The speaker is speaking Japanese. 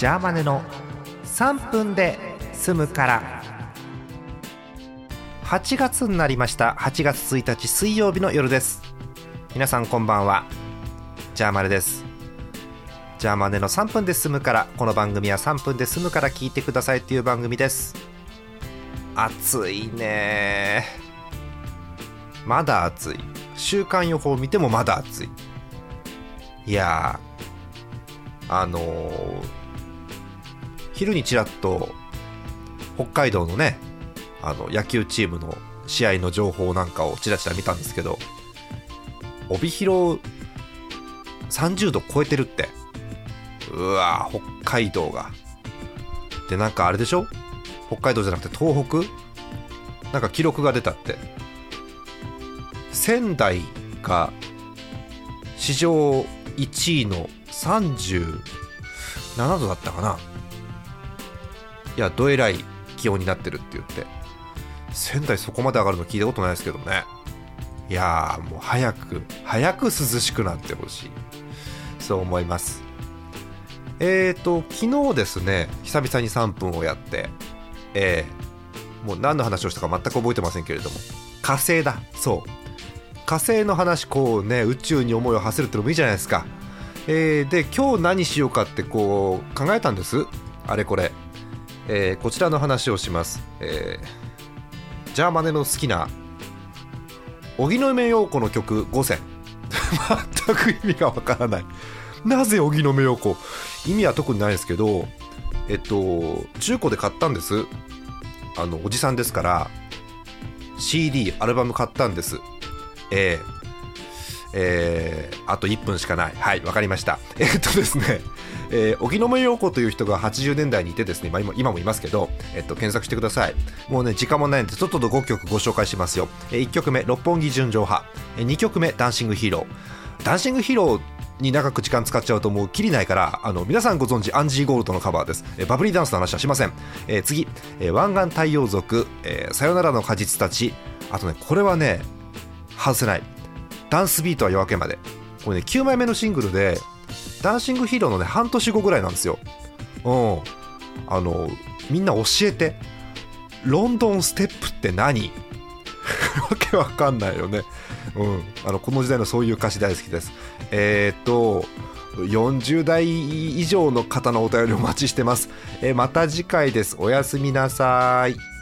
ジャーマネの3分で済むから。8月になりました。8月1日水曜日の夜です。皆さんこんばんは。ジャーマネです。ジャーマネの3分で済むから。この番組は3分で済むから聞いてくださいという番組です。暑いね。まだ暑い。週間予報を見てもまだ暑い。いやあのー、昼にちらっと北海道のねあの野球チームの試合の情報なんかをちらちら見たんですけど帯広30度超えてるって。うわ北海道が。でなんかあれでしょ？北海道じゃなくて東北？なんか記録が出たって。仙台が史上1位の37度だったかな。いやどえらい気温になってるって言って。仙台そこまで上がるの聞いたことないですけどね。いやーもう早く早く涼しくなってほしい。そう思います。えーと昨日ですね久々に3分をやってえー、もう何の話をしたか全く覚えてませんけれども火星だ。そう。火星の話こうね宇宙に思いを馳せるってのもいいじゃないですか、えー、で今日何しようかってこう考えたんです。あれこれ、えー、こちらの話をします、えー、ジャーマネの好きな荻野目洋子の曲5選全く意味がわからない。なぜ荻野目洋子？意味は特にないですけどえっと中古で買ったんです。あのおじさんですから CD アルバム買ったんです。えーえー、あと1分しかない。はい、わかりました。え、っとですね、えー、荻野目洋子という人が80年代にいてですね、まあ、今今もいますけど、えっと、検索してください。もうね、時間もないんで、ちょっと5曲ご紹介しますよ。えー、1曲目、六本木純情派。えー、2曲目、ダンシングヒーロー。ダンシングヒーローに長く時間使っちゃうともうきりないからあの皆さんご存知アンジー・ゴールドのカバーです、え、バブリーダンスの話はしません、えー、次、えー、湾岸太陽族、えー、さよならの果実たちあとねこれはね外せないダンスビートは夜明けまでこれね9枚目のシングルでダンシングヒーローのね半年後ぐらいなんですよ。うん。あのみんな教えて。ロンドンステップって何？わけわかんないよね。うん。あのこの時代のそういう歌詞大好きです。えー、っと40代以上の方のお便りお待ちしてます、えー、また次回です。おやすみなさい。